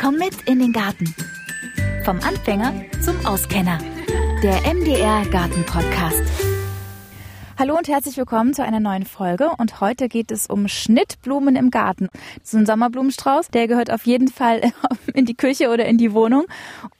Komm mit in den Garten. Vom Anfänger zum Auskenner. Der MDR Garten Podcast. Hallo und herzlich willkommen zu einer neuen Folge. Und heute geht es um Schnittblumen im Garten. So ein Sommerblumenstrauß, der gehört auf jeden Fall in die Küche oder in die Wohnung.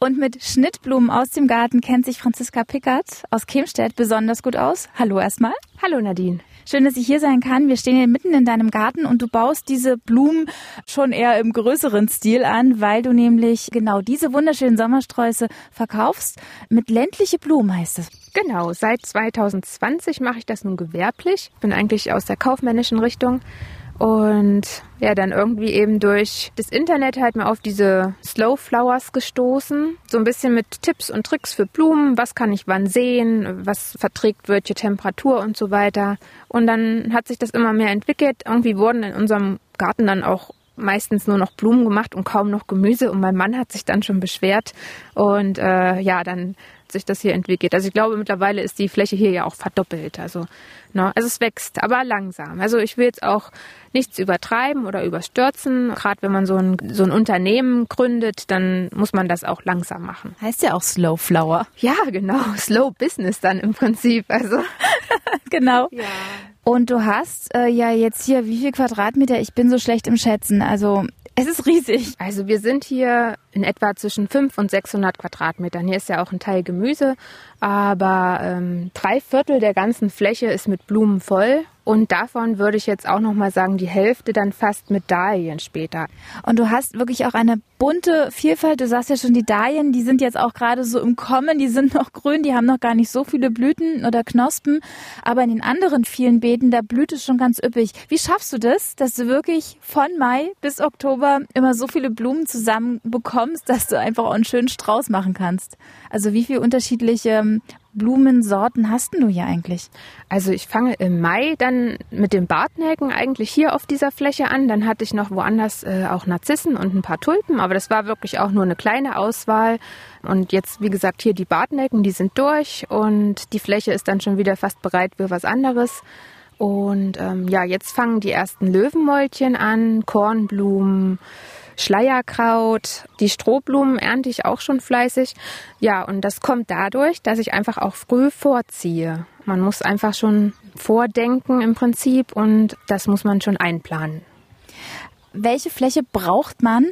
Und mit Schnittblumen aus dem Garten kennt sich Franziska Pickert aus Kemstedt besonders gut aus. Hallo erstmal. Hallo Nadine. Schön, dass ich hier sein kann. Wir stehen hier mitten in deinem Garten und du baust diese Blumen schon eher im größeren Stil an, weil du nämlich genau diese wunderschönen Sommersträuße verkaufst. Mit ländliche Blumen heißt es. Genau, seit 2020 mache ich das nun gewerblich. Bin eigentlich aus der kaufmännischen Richtung und ja, dann irgendwie eben durch das Internet halt mal auf diese Slow Flowers gestoßen. So ein bisschen mit Tipps und Tricks für Blumen. Was kann ich wann sehen? Was verträgt welche Temperatur und so weiter. Und dann hat sich das immer mehr entwickelt. Irgendwie wurden in unserem Garten dann auch meistens nur noch Blumen gemacht und kaum noch Gemüse. Und mein Mann hat sich dann schon beschwert. Und äh, ja, dann sich das hier entwickelt. Also ich glaube, mittlerweile ist die Fläche hier ja auch verdoppelt. Also, ne, also es wächst, aber langsam. Also ich will jetzt auch nichts übertreiben oder überstürzen. Gerade wenn man so ein, so ein Unternehmen gründet, dann muss man das auch langsam machen. Heißt ja auch Slow Flower. Ja, genau. Slow Business dann im Prinzip. Also genau. Ja. Und du hast äh, ja jetzt hier wie viel Quadratmeter? Ich bin so schlecht im Schätzen. Also es ist riesig. Also wir sind hier in etwa zwischen 500 und 600 Quadratmetern. Hier ist ja auch ein Teil Gemüse, aber ähm, drei Viertel der ganzen Fläche ist mit Blumen voll und davon würde ich jetzt auch noch mal sagen, die Hälfte dann fast mit Dahlien später. Und du hast wirklich auch eine bunte Vielfalt. Du sagst ja schon, die Dahlien, die sind jetzt auch gerade so im Kommen, die sind noch grün, die haben noch gar nicht so viele Blüten oder Knospen. Aber in den anderen vielen Beeten, da blüht es schon ganz üppig. Wie schaffst du das, dass du wirklich von Mai bis Oktober immer so viele Blumen zusammen bekommst, dass du einfach auch einen schönen Strauß machen kannst? Also wie viele unterschiedliche Blumensorten hast du hier eigentlich? Also ich fange im Mai dann mit den Bartnelken eigentlich hier auf dieser Fläche an. Dann hatte ich noch woanders äh, auch Narzissen und ein paar Tulpen, aber das war wirklich auch nur eine kleine Auswahl. Und jetzt, wie gesagt, hier die Bartnelken, die sind durch und die Fläche ist dann schon wieder fast bereit für was anderes. Und ähm, ja, jetzt fangen die ersten Löwenmäulchen an, Kornblumen, Schleierkraut, die Strohblumen ernte ich auch schon fleißig. Ja, und das kommt dadurch, dass ich einfach auch früh vorziehe. Man muss einfach schon vordenken im Prinzip und das muss man schon einplanen welche Fläche braucht man,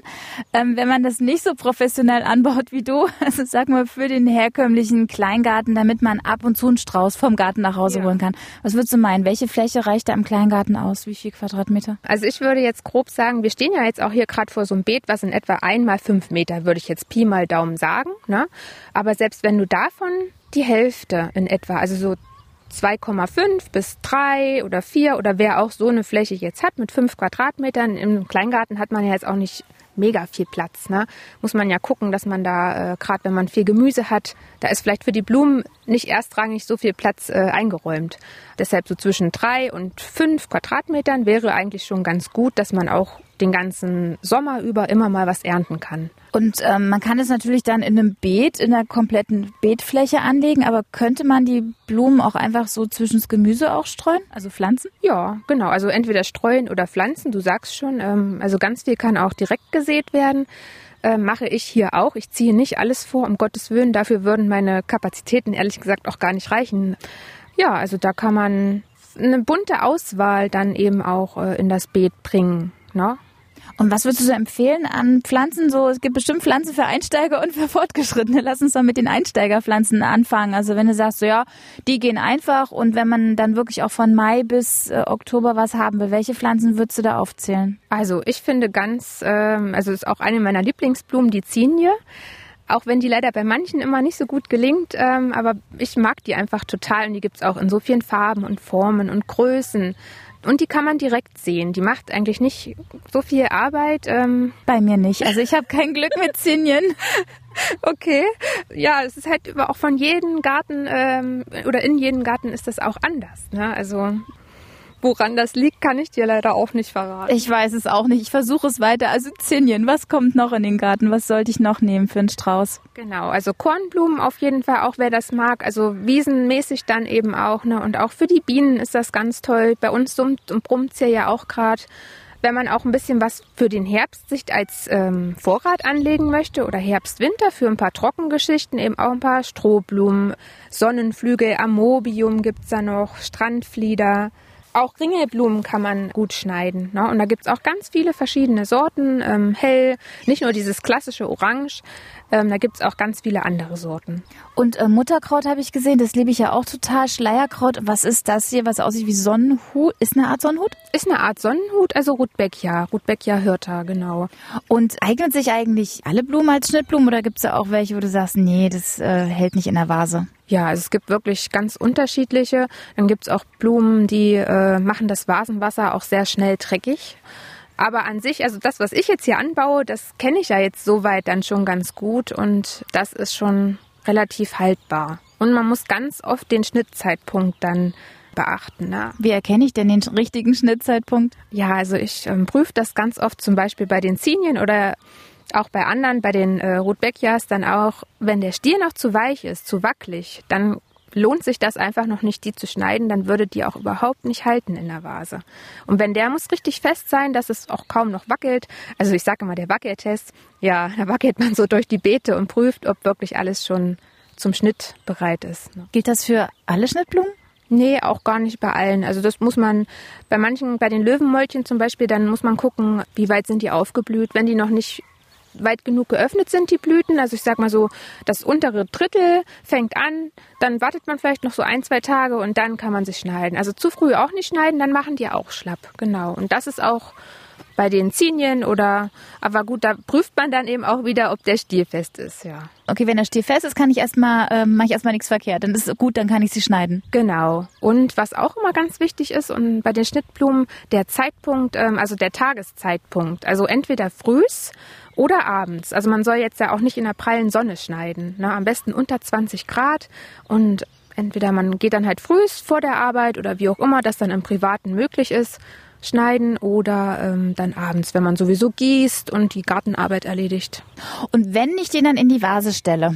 ähm, wenn man das nicht so professionell anbaut wie du? Also sag mal für den herkömmlichen Kleingarten, damit man ab und zu einen Strauß vom Garten nach Hause ja. holen kann. Was würdest du meinen? Welche Fläche reicht da im Kleingarten aus? Wie viel Quadratmeter? Also ich würde jetzt grob sagen, wir stehen ja jetzt auch hier gerade vor so einem Beet, was in etwa einmal fünf Meter, würde ich jetzt Pi mal Daumen sagen. Ne? Aber selbst wenn du davon die Hälfte in etwa, also so 2,5 bis 3 oder 4 oder wer auch so eine Fläche jetzt hat mit 5 Quadratmetern. Im Kleingarten hat man ja jetzt auch nicht mega viel Platz. Ne? Muss man ja gucken, dass man da, äh, gerade wenn man viel Gemüse hat, da ist vielleicht für die Blumen nicht erstrangig so viel Platz äh, eingeräumt. Deshalb so zwischen drei und fünf Quadratmetern wäre eigentlich schon ganz gut, dass man auch den ganzen Sommer über immer mal was ernten kann. Und ähm, man kann es natürlich dann in einem Beet, in einer kompletten Beetfläche anlegen, aber könnte man die Blumen auch einfach so zwischen das Gemüse auch streuen, also pflanzen? Ja, genau. Also entweder streuen oder pflanzen, du sagst schon. Ähm, also ganz viel kann auch direkt gesät werden. Äh, mache ich hier auch. Ich ziehe nicht alles vor, um Gottes Willen. Dafür würden meine Kapazitäten ehrlich gesagt auch gar nicht reichen. Ja, also da kann man eine bunte Auswahl dann eben auch äh, in das Beet bringen. Ne? Und was würdest du empfehlen an Pflanzen? So, es gibt bestimmt Pflanzen für Einsteiger und für Fortgeschrittene. Lass uns doch mit den Einsteigerpflanzen anfangen. Also wenn du sagst, so ja, die gehen einfach und wenn man dann wirklich auch von Mai bis äh, Oktober was haben will, welche Pflanzen würdest du da aufzählen? Also ich finde ganz, ähm, also ist auch eine meiner Lieblingsblumen, die Zinie auch wenn die leider bei manchen immer nicht so gut gelingt, ähm, aber ich mag die einfach total und die gibt es auch in so vielen Farben und Formen und Größen. Und die kann man direkt sehen. Die macht eigentlich nicht so viel Arbeit. Ähm. Bei mir nicht. Also ich habe kein Glück mit Zinien. Okay. Ja, es ist halt auch von jedem Garten ähm, oder in jedem Garten ist das auch anders. Ne? Also Woran das liegt, kann ich dir leider auch nicht verraten. Ich weiß es auch nicht. Ich versuche es weiter. Also Zinien, was kommt noch in den Garten? Was sollte ich noch nehmen für einen Strauß? Genau, also Kornblumen auf jeden Fall, auch wer das mag. Also wiesenmäßig dann eben auch. Ne? Und auch für die Bienen ist das ganz toll. Bei uns summt und brummt es ja auch gerade. wenn man auch ein bisschen was für den Herbst sich als ähm, Vorrat anlegen möchte oder Herbst-Winter für ein paar Trockengeschichten, eben auch ein paar Strohblumen, Sonnenflügel, Amobium gibt's da noch, Strandflieder. Auch Ringelblumen kann man gut schneiden. Ne? Und da gibt's auch ganz viele verschiedene Sorten, ähm, hell, nicht nur dieses klassische Orange, ähm, da gibt's auch ganz viele andere Sorten. Und äh, Mutterkraut habe ich gesehen, das liebe ich ja auch total. Schleierkraut, was ist das hier, was aussieht wie Sonnenhut? Ist eine Art Sonnenhut? Ist eine Art Sonnenhut, also Rudbeckia, Rudbeckia hirta, genau. Und eignen sich eigentlich alle Blumen als Schnittblumen oder gibt's da auch welche, wo du sagst, nee, das äh, hält nicht in der Vase? Ja, also es gibt wirklich ganz unterschiedliche. Dann gibt's auch Blumen, die äh, machen das Vasenwasser auch sehr schnell dreckig. Aber an sich, also das, was ich jetzt hier anbaue, das kenne ich ja jetzt soweit dann schon ganz gut und das ist schon relativ haltbar. Und man muss ganz oft den Schnittzeitpunkt dann beachten. Ne? Wie erkenne ich denn den richtigen Schnittzeitpunkt? Ja, also ich ähm, prüfe das ganz oft zum Beispiel bei den Zinien oder auch bei anderen, bei den äh, Rotbeckias, dann auch, wenn der Stiel noch zu weich ist, zu wackelig, dann lohnt sich das einfach noch nicht, die zu schneiden, dann würde die auch überhaupt nicht halten in der Vase. Und wenn der muss richtig fest sein, dass es auch kaum noch wackelt. Also ich sage immer, der Wackeltest, ja, da wackelt man so durch die Beete und prüft, ob wirklich alles schon zum Schnitt bereit ist. Ne? Gilt das für alle Schnittblumen? Nee, auch gar nicht bei allen. Also das muss man bei manchen, bei den Löwenmäulchen zum Beispiel, dann muss man gucken, wie weit sind die aufgeblüht. Wenn die noch nicht weit genug geöffnet sind, die Blüten. Also ich sag mal so, das untere Drittel fängt an, dann wartet man vielleicht noch so ein, zwei Tage und dann kann man sich schneiden. Also zu früh auch nicht schneiden, dann machen die auch schlapp. Genau. Und das ist auch bei den Zinien oder, aber gut, da prüft man dann eben auch wieder, ob der Stiel fest ist, ja. Okay, wenn der Stiel fest ist, kann ich erstmal, äh, mache ich erstmal nichts verkehrt. Dann ist es gut, dann kann ich sie schneiden. Genau. Und was auch immer ganz wichtig ist, und bei den Schnittblumen, der Zeitpunkt, ähm, also der Tageszeitpunkt. Also entweder frühs oder abends. Also man soll jetzt ja auch nicht in der prallen Sonne schneiden. Ne? Am besten unter 20 Grad und entweder man geht dann halt frühs vor der Arbeit oder wie auch immer das dann im Privaten möglich ist schneiden oder ähm, dann abends, wenn man sowieso gießt und die Gartenarbeit erledigt. Und wenn ich den dann in die Vase stelle,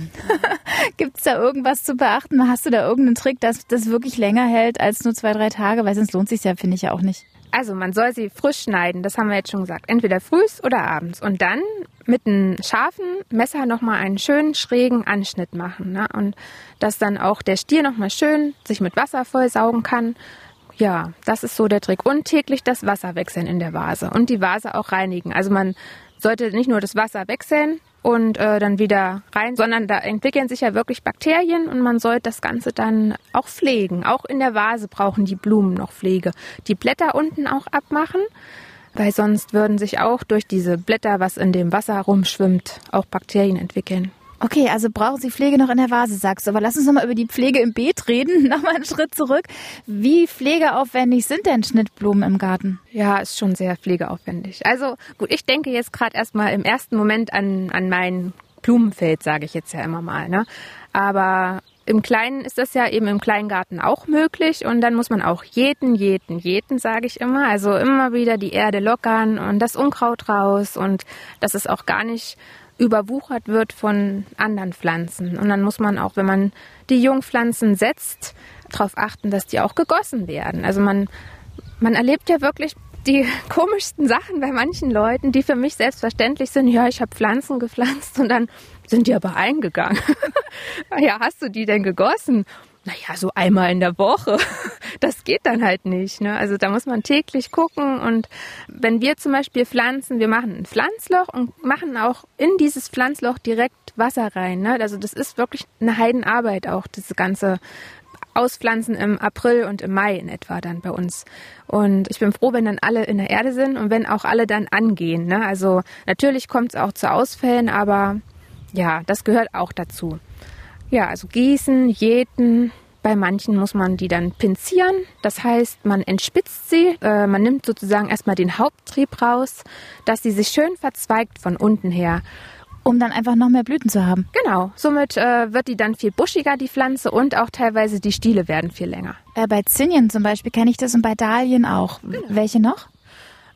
gibt es da irgendwas zu beachten? Hast du da irgendeinen Trick, dass das wirklich länger hält als nur zwei, drei Tage? Weil sonst lohnt sich ja, finde ich ja auch nicht. Also man soll sie frisch schneiden, das haben wir jetzt schon gesagt. Entweder frühs oder abends. Und dann mit einem scharfen Messer nochmal einen schönen schrägen Anschnitt machen. Ne? Und dass dann auch der Stier nochmal schön sich mit Wasser vollsaugen kann. Ja, das ist so der Trick. Und täglich das Wasser wechseln in der Vase und die Vase auch reinigen. Also man sollte nicht nur das Wasser wechseln und äh, dann wieder rein, sondern da entwickeln sich ja wirklich Bakterien und man sollte das Ganze dann auch pflegen. Auch in der Vase brauchen die Blumen noch Pflege. Die Blätter unten auch abmachen, weil sonst würden sich auch durch diese Blätter, was in dem Wasser rumschwimmt, auch Bakterien entwickeln. Okay, also brauchen Sie Pflege noch in der Vase, sagst du. Aber lass uns nochmal über die Pflege im Beet reden. Nochmal einen Schritt zurück. Wie pflegeaufwendig sind denn Schnittblumen im Garten? Ja, ist schon sehr pflegeaufwendig. Also gut, ich denke jetzt gerade erstmal im ersten Moment an, an mein Blumenfeld, sage ich jetzt ja immer mal. Ne? Aber im Kleinen ist das ja eben im Kleingarten auch möglich und dann muss man auch jeden, jeden, jeden, sage ich immer. Also immer wieder die Erde lockern und das Unkraut raus und das ist auch gar nicht überwuchert wird von anderen Pflanzen. Und dann muss man auch, wenn man die Jungpflanzen setzt, darauf achten, dass die auch gegossen werden. Also man, man erlebt ja wirklich die komischsten Sachen bei manchen Leuten, die für mich selbstverständlich sind. Ja, ich habe Pflanzen gepflanzt und dann sind die aber eingegangen. ja, hast du die denn gegossen? Naja, so einmal in der Woche. Das geht dann halt nicht. Ne? Also da muss man täglich gucken. Und wenn wir zum Beispiel pflanzen, wir machen ein Pflanzloch und machen auch in dieses Pflanzloch direkt Wasser rein. Ne? Also das ist wirklich eine Heidenarbeit auch, diese ganze Auspflanzen im April und im Mai in etwa dann bei uns. Und ich bin froh, wenn dann alle in der Erde sind und wenn auch alle dann angehen. Ne? Also natürlich kommt es auch zu Ausfällen, aber ja, das gehört auch dazu. Ja, also gießen, jäten. Bei manchen muss man die dann pinzieren. Das heißt, man entspitzt sie. Äh, man nimmt sozusagen erstmal den Haupttrieb raus, dass sie sich schön verzweigt von unten her. Um dann einfach noch mehr Blüten zu haben. Genau. Somit äh, wird die dann viel buschiger, die Pflanze, und auch teilweise die Stiele werden viel länger. Äh, bei Zinien zum Beispiel kenne ich das und bei Dahlien auch. Genau. Welche noch?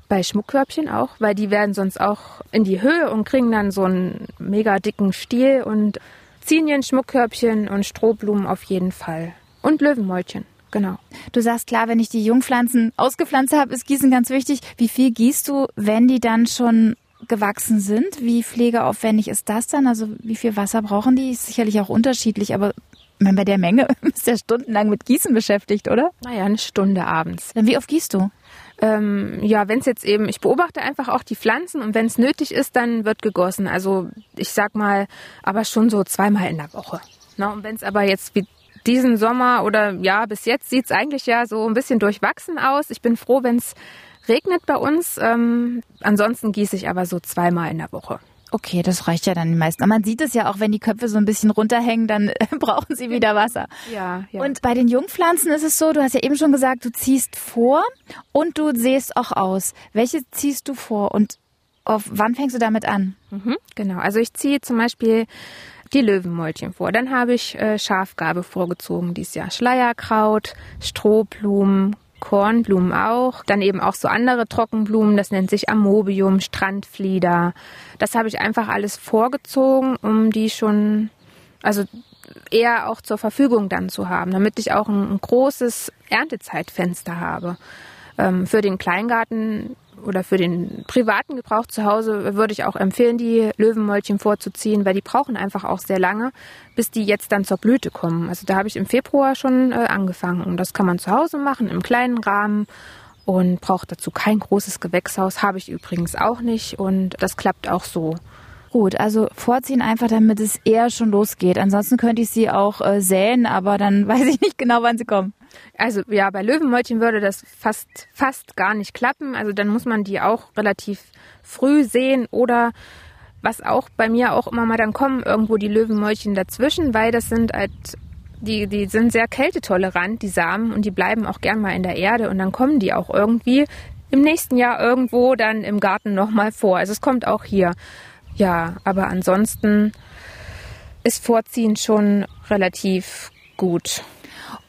Bei Schmuckkörbchen auch, weil die werden sonst auch in die Höhe und kriegen dann so einen mega dicken Stiel und Zinien, Schmuckkörbchen und Strohblumen auf jeden Fall. Und Löwenmäulchen. genau. Du sagst klar, wenn ich die Jungpflanzen ausgepflanzt habe, ist Gießen ganz wichtig. Wie viel gießt du, wenn die dann schon gewachsen sind? Wie pflegeaufwendig ist das dann? Also wie viel Wasser brauchen die? Ist sicherlich auch unterschiedlich, aber meine, bei der Menge ist ja stundenlang mit Gießen beschäftigt, oder? Naja, eine Stunde abends. Dann wie oft gießt du? Ähm, ja, wenn es jetzt eben, ich beobachte einfach auch die Pflanzen und wenn es nötig ist, dann wird gegossen. Also ich sag mal, aber schon so zweimal in der Woche. Na, und wenn es aber jetzt wie diesen Sommer oder ja, bis jetzt sieht es eigentlich ja so ein bisschen durchwachsen aus. Ich bin froh, wenn es regnet bei uns. Ähm, ansonsten gieße ich aber so zweimal in der Woche. Okay, das reicht ja dann die meisten. Aber man sieht es ja auch, wenn die Köpfe so ein bisschen runterhängen, dann brauchen sie wieder Wasser. Ja, ja. Und bei den Jungpflanzen ist es so, du hast ja eben schon gesagt, du ziehst vor und du sähst auch aus. Welche ziehst du vor und auf wann fängst du damit an? Mhm, genau, also ich ziehe zum Beispiel die Löwenmäulchen vor. Dann habe ich äh, Schafgarbe vorgezogen dieses Jahr. Schleierkraut, Strohblumen, Kornblumen auch. Dann eben auch so andere Trockenblumen, das nennt sich Amobium, Strandflieder. Das habe ich einfach alles vorgezogen, um die schon, also eher auch zur Verfügung dann zu haben, damit ich auch ein, ein großes Erntezeitfenster habe. Ähm, für den Kleingarten oder für den privaten Gebrauch zu Hause würde ich auch empfehlen, die Löwenmäulchen vorzuziehen, weil die brauchen einfach auch sehr lange, bis die jetzt dann zur Blüte kommen. Also da habe ich im Februar schon äh, angefangen und das kann man zu Hause machen, im kleinen Rahmen und braucht dazu kein großes Gewächshaus, habe ich übrigens auch nicht und das klappt auch so. Gut, also vorziehen einfach, damit es eher schon losgeht. Ansonsten könnte ich sie auch äh, säen, aber dann weiß ich nicht genau, wann sie kommen. Also ja, bei Löwenmäulchen würde das fast, fast gar nicht klappen. Also dann muss man die auch relativ früh sehen oder was auch bei mir auch immer mal dann kommen, irgendwo die Löwenmäulchen dazwischen, weil das sind halt, die, die sind sehr kältetolerant, die Samen, und die bleiben auch gern mal in der Erde und dann kommen die auch irgendwie im nächsten Jahr irgendwo dann im Garten nochmal vor. Also es kommt auch hier. Ja, aber ansonsten ist Vorziehen schon relativ gut.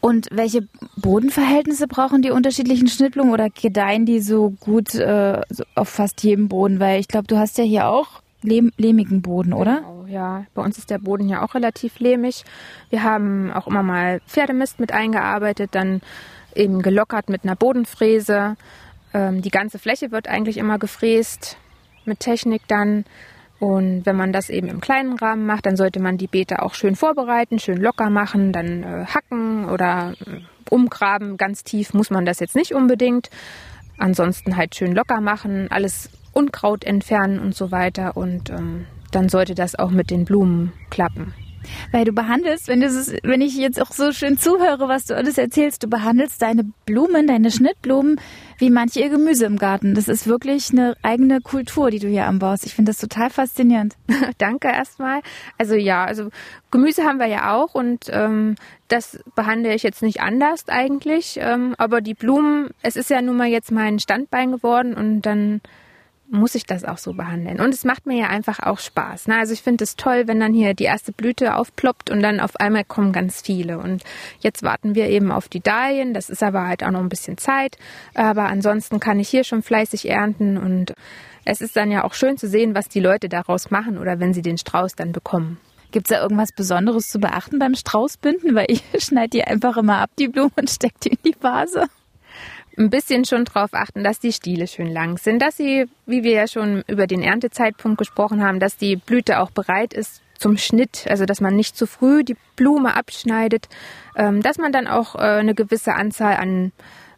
Und welche Bodenverhältnisse brauchen die unterschiedlichen Schnittblumen oder gedeihen die so gut äh, auf fast jedem Boden? Weil ich glaube, du hast ja hier auch lehm lehmigen Boden, oder? Genau, ja. Bei uns ist der Boden ja auch relativ lehmig. Wir haben auch immer mal Pferdemist mit eingearbeitet, dann eben gelockert mit einer Bodenfräse. Ähm, die ganze Fläche wird eigentlich immer gefräst mit Technik dann. Und wenn man das eben im kleinen Rahmen macht, dann sollte man die Beete auch schön vorbereiten, schön locker machen, dann äh, hacken oder äh, umgraben. Ganz tief muss man das jetzt nicht unbedingt. Ansonsten halt schön locker machen, alles Unkraut entfernen und so weiter. Und ähm, dann sollte das auch mit den Blumen klappen. Weil du behandelst, wenn, wenn ich jetzt auch so schön zuhöre, was du alles erzählst, du behandelst deine Blumen, deine Schnittblumen wie manche ihr Gemüse im Garten. Das ist wirklich eine eigene Kultur, die du hier anbaust. Ich finde das total faszinierend. Danke erstmal. Also ja, also Gemüse haben wir ja auch und ähm, das behandle ich jetzt nicht anders eigentlich. Ähm, aber die Blumen, es ist ja nun mal jetzt mein Standbein geworden und dann muss ich das auch so behandeln. Und es macht mir ja einfach auch Spaß. Ne? Also ich finde es toll, wenn dann hier die erste Blüte aufploppt und dann auf einmal kommen ganz viele. Und jetzt warten wir eben auf die Dahlien. Das ist aber halt auch noch ein bisschen Zeit. Aber ansonsten kann ich hier schon fleißig ernten und es ist dann ja auch schön zu sehen, was die Leute daraus machen oder wenn sie den Strauß dann bekommen. Gibt es da irgendwas Besonderes zu beachten beim Straußbinden? Weil ich schneide die einfach immer ab, die Blumen, und stecke die in die Vase ein bisschen schon darauf achten, dass die Stiele schön lang sind, dass sie, wie wir ja schon über den Erntezeitpunkt gesprochen haben, dass die Blüte auch bereit ist zum Schnitt, also dass man nicht zu früh die Blume abschneidet, ähm, dass man dann auch äh, eine gewisse Anzahl an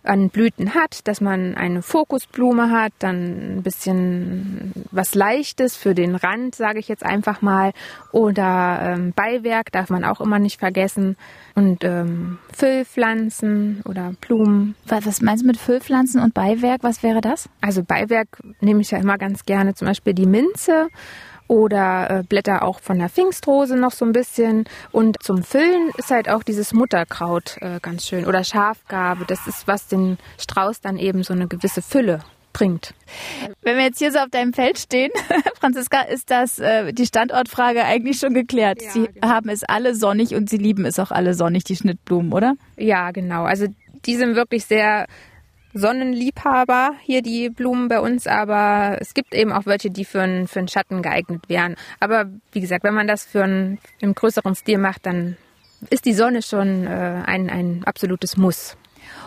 an Blüten hat, dass man eine Fokusblume hat, dann ein bisschen was Leichtes für den Rand, sage ich jetzt einfach mal, oder ähm, Beiwerk darf man auch immer nicht vergessen und ähm, Füllpflanzen oder Blumen. Was meinst du mit Füllpflanzen und Beiwerk? Was wäre das? Also Beiwerk nehme ich ja immer ganz gerne, zum Beispiel die Minze oder äh, Blätter auch von der Pfingstrose noch so ein bisschen. Und zum Füllen ist halt auch dieses Mutterkraut äh, ganz schön oder Schafgabe. Das ist, was den Strauß dann eben so eine gewisse Fülle bringt. Wenn wir jetzt hier so auf deinem Feld stehen, Franziska, ist das äh, die Standortfrage eigentlich schon geklärt. Ja, sie genau. haben es alle sonnig und sie lieben es auch alle sonnig, die Schnittblumen, oder? Ja, genau. Also die sind wirklich sehr Sonnenliebhaber hier die Blumen bei uns, aber es gibt eben auch welche, die für einen, für einen Schatten geeignet wären. Aber wie gesagt, wenn man das für einen, im größeren Stil macht, dann ist die Sonne schon äh, ein, ein absolutes Muss.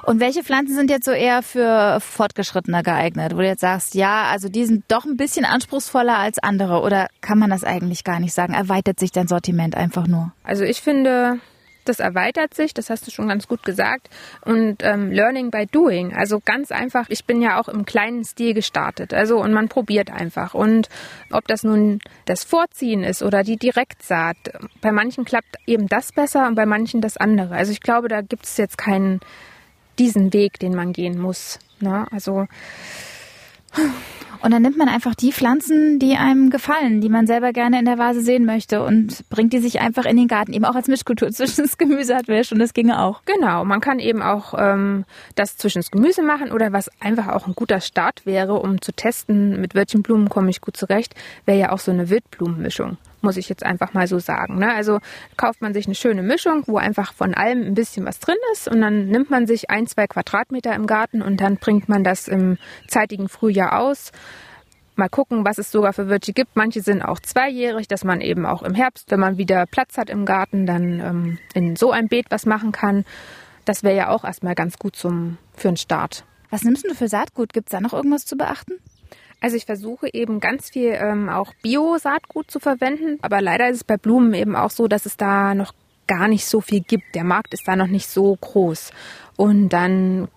Und welche Pflanzen sind jetzt so eher für Fortgeschrittene geeignet, wo du jetzt sagst, ja, also die sind doch ein bisschen anspruchsvoller als andere oder kann man das eigentlich gar nicht sagen? Erweitert sich dein Sortiment einfach nur? Also ich finde, das erweitert sich, das hast du schon ganz gut gesagt. Und ähm, Learning by Doing, also ganz einfach, ich bin ja auch im kleinen Stil gestartet. Also und man probiert einfach. Und ob das nun das Vorziehen ist oder die Direktsaat, bei manchen klappt eben das besser und bei manchen das andere. Also ich glaube, da gibt es jetzt keinen diesen Weg, den man gehen muss. Ne? Also und dann nimmt man einfach die Pflanzen, die einem gefallen, die man selber gerne in der Vase sehen möchte und bringt die sich einfach in den Garten, eben auch als Mischkultur. Zwischen das Gemüse hatten wir schon, das ginge auch. Genau, man kann eben auch ähm, das zwischen das Gemüse machen oder was einfach auch ein guter Start wäre, um zu testen, mit welchen Blumen komme ich gut zurecht, wäre ja auch so eine Wildblumenmischung muss ich jetzt einfach mal so sagen. Ne? Also kauft man sich eine schöne Mischung, wo einfach von allem ein bisschen was drin ist und dann nimmt man sich ein, zwei Quadratmeter im Garten und dann bringt man das im zeitigen Frühjahr aus. Mal gucken, was es sogar für Wirte gibt. Manche sind auch zweijährig, dass man eben auch im Herbst, wenn man wieder Platz hat im Garten, dann ähm, in so ein Beet was machen kann. Das wäre ja auch erstmal ganz gut zum, für einen Start. Was nimmst du für Saatgut? Gibt es da noch irgendwas zu beachten? Also ich versuche eben ganz viel ähm, auch Bio-Saatgut zu verwenden, aber leider ist es bei Blumen eben auch so, dass es da noch gar nicht so viel gibt. Der Markt ist da noch nicht so groß. Und dann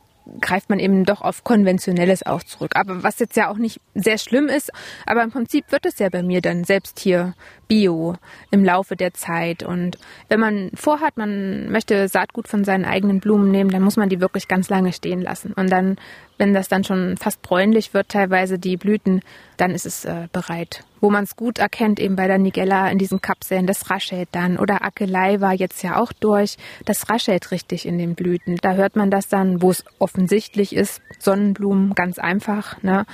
greift man eben doch auf konventionelles auch zurück. Aber was jetzt ja auch nicht sehr schlimm ist, aber im Prinzip wird es ja bei mir dann selbst hier Bio im Laufe der Zeit. Und wenn man vorhat, man möchte Saatgut von seinen eigenen Blumen nehmen, dann muss man die wirklich ganz lange stehen lassen. Und dann wenn das dann schon fast bräunlich wird, teilweise die Blüten, dann ist es äh, bereit. Wo man es gut erkennt, eben bei der Nigella in diesen Kapseln, das raschelt dann. Oder Akelei war jetzt ja auch durch. Das raschelt richtig in den Blüten. Da hört man das dann, wo es offensichtlich ist. Sonnenblumen, ganz einfach. Ne?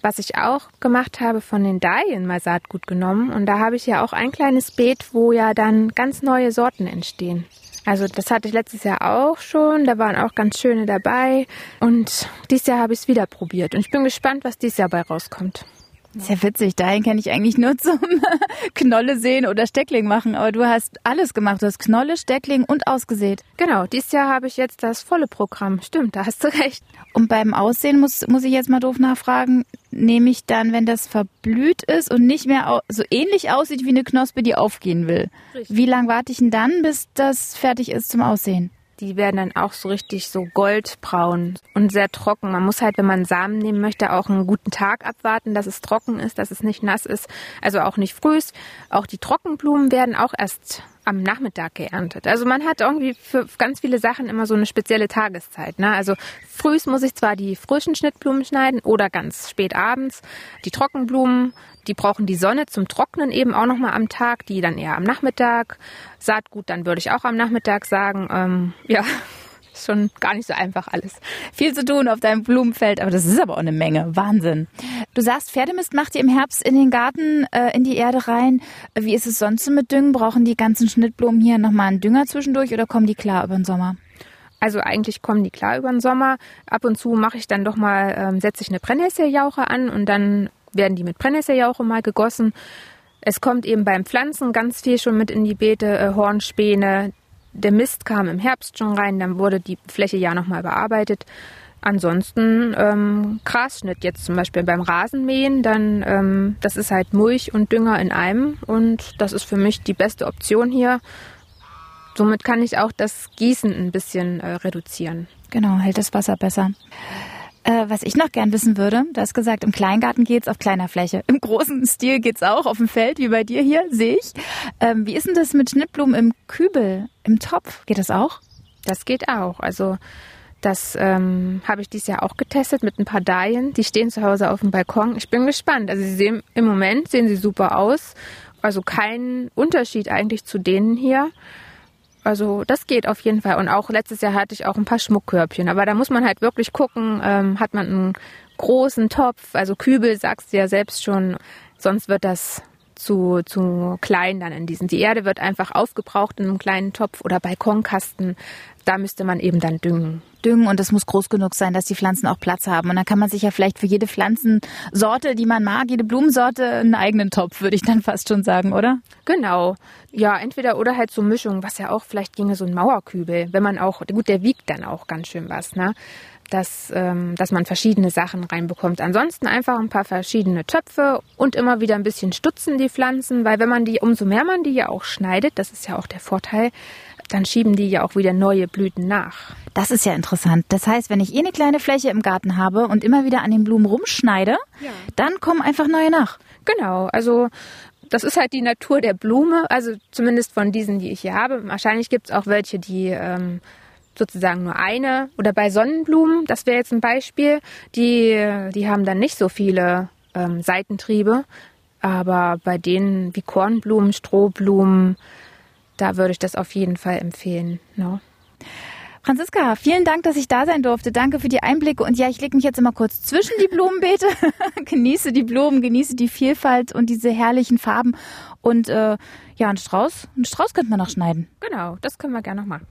Was ich auch gemacht habe, von den Dahlien mal Saatgut genommen. Und da habe ich ja auch ein kleines Beet, wo ja dann ganz neue Sorten entstehen. Also das hatte ich letztes Jahr auch schon. Da waren auch ganz schöne dabei. Und dieses Jahr habe ich es wieder probiert. Und ich bin gespannt, was dieses Jahr bei rauskommt. Sehr witzig. Dahin kenne ich eigentlich nur zum Knolle sehen oder Steckling machen. Aber du hast alles gemacht. Du hast Knolle, Steckling und ausgesät. Genau. Dieses Jahr habe ich jetzt das volle Programm. Stimmt, da hast du recht. Und beim Aussehen muss, muss ich jetzt mal doof nachfragen. Nehme ich dann, wenn das verblüht ist und nicht mehr so ähnlich aussieht wie eine Knospe, die aufgehen will. Richtig. Wie lange warte ich denn dann, bis das fertig ist zum Aussehen? Die werden dann auch so richtig so goldbraun und sehr trocken. Man muss halt, wenn man Samen nehmen möchte, auch einen guten Tag abwarten, dass es trocken ist, dass es nicht nass ist. Also auch nicht frühs. Auch die Trockenblumen werden auch erst am Nachmittag geerntet. Also man hat irgendwie für ganz viele Sachen immer so eine spezielle Tageszeit. Ne? Also frühs muss ich zwar die frischen Schnittblumen schneiden oder ganz spät abends. Die Trockenblumen, die brauchen die Sonne zum Trocknen eben auch nochmal am Tag, die dann eher am Nachmittag. Saatgut, dann würde ich auch am Nachmittag sagen. Ähm, ja, schon gar nicht so einfach alles. Viel zu tun auf deinem Blumenfeld, aber das ist aber auch eine Menge. Wahnsinn. Du sagst, Pferdemist macht ihr im Herbst in den Garten, äh, in die Erde rein. Wie ist es sonst so mit Düngen? Brauchen die ganzen Schnittblumen hier nochmal einen Dünger zwischendurch oder kommen die klar über den Sommer? Also eigentlich kommen die klar über den Sommer. Ab und zu mache ich dann doch mal, ähm, setze ich eine Brennnesseljauche an und dann werden die mit Brennnesseljauche mal gegossen. Es kommt eben beim Pflanzen ganz viel schon mit in die Beete, äh, Hornspäne, der Mist kam im Herbst schon rein, dann wurde die Fläche ja nochmal bearbeitet. Ansonsten ähm, Grasschnitt jetzt zum Beispiel beim Rasenmähen, dann ähm, das ist halt Mulch und Dünger in einem und das ist für mich die beste Option hier. Somit kann ich auch das Gießen ein bisschen äh, reduzieren. Genau, hält das Wasser besser. Äh, was ich noch gern wissen würde, du hast gesagt, im Kleingarten geht's auf kleiner Fläche. Im großen Stil geht's auch auf dem Feld, wie bei dir hier, sehe ich. Ähm, wie ist denn das mit Schnittblumen im Kübel, im Topf? Geht das auch? Das geht auch. Also das ähm, habe ich dieses Jahr auch getestet mit ein paar Dahlien. Die stehen zu Hause auf dem Balkon. Ich bin gespannt. Also sie sehen im Moment sehen sie super aus. Also kein Unterschied eigentlich zu denen hier. Also das geht auf jeden Fall. Und auch letztes Jahr hatte ich auch ein paar Schmuckkörbchen. Aber da muss man halt wirklich gucken, ähm, hat man einen großen Topf, also Kübel, sagst du ja selbst schon, sonst wird das zu, zu klein dann in diesen. Die Erde wird einfach aufgebraucht in einem kleinen Topf oder Balkonkasten. Da müsste man eben dann düngen. Düngen und es muss groß genug sein, dass die Pflanzen auch Platz haben. Und dann kann man sich ja vielleicht für jede Pflanzensorte, die man mag, jede Blumensorte einen eigenen Topf, würde ich dann fast schon sagen, oder? Genau. Ja, entweder oder halt so Mischung, was ja auch vielleicht ginge so ein Mauerkübel, wenn man auch, gut, der wiegt dann auch ganz schön was, ne? dass, ähm, dass man verschiedene Sachen reinbekommt. Ansonsten einfach ein paar verschiedene Töpfe und immer wieder ein bisschen stutzen die Pflanzen, weil wenn man die, umso mehr man die ja auch schneidet, das ist ja auch der Vorteil, dann schieben die ja auch wieder neue Blüten nach. Das ist ja interessant. Das heißt, wenn ich eh eine kleine Fläche im Garten habe und immer wieder an den Blumen rumschneide, ja. dann kommen einfach neue nach. Genau, also das ist halt die Natur der Blume, also zumindest von diesen, die ich hier habe. Wahrscheinlich gibt es auch welche, die ähm, sozusagen nur eine. Oder bei Sonnenblumen, das wäre jetzt ein Beispiel, die, die haben dann nicht so viele ähm, Seitentriebe. Aber bei denen wie Kornblumen, Strohblumen, da würde ich das auf jeden Fall empfehlen. No? Ne? Franziska, vielen Dank, dass ich da sein durfte. Danke für die Einblicke. Und ja, ich lege mich jetzt immer kurz zwischen die Blumenbeete, genieße die Blumen, genieße die Vielfalt und diese herrlichen Farben. Und äh, ja, einen Strauß, einen Strauß könnte man noch schneiden. Genau, das können wir gerne noch machen.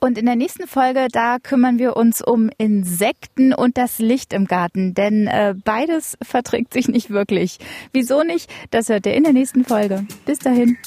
Und in der nächsten Folge, da kümmern wir uns um Insekten und das Licht im Garten, denn äh, beides verträgt sich nicht wirklich. Wieso nicht? Das hört ihr in der nächsten Folge. Bis dahin.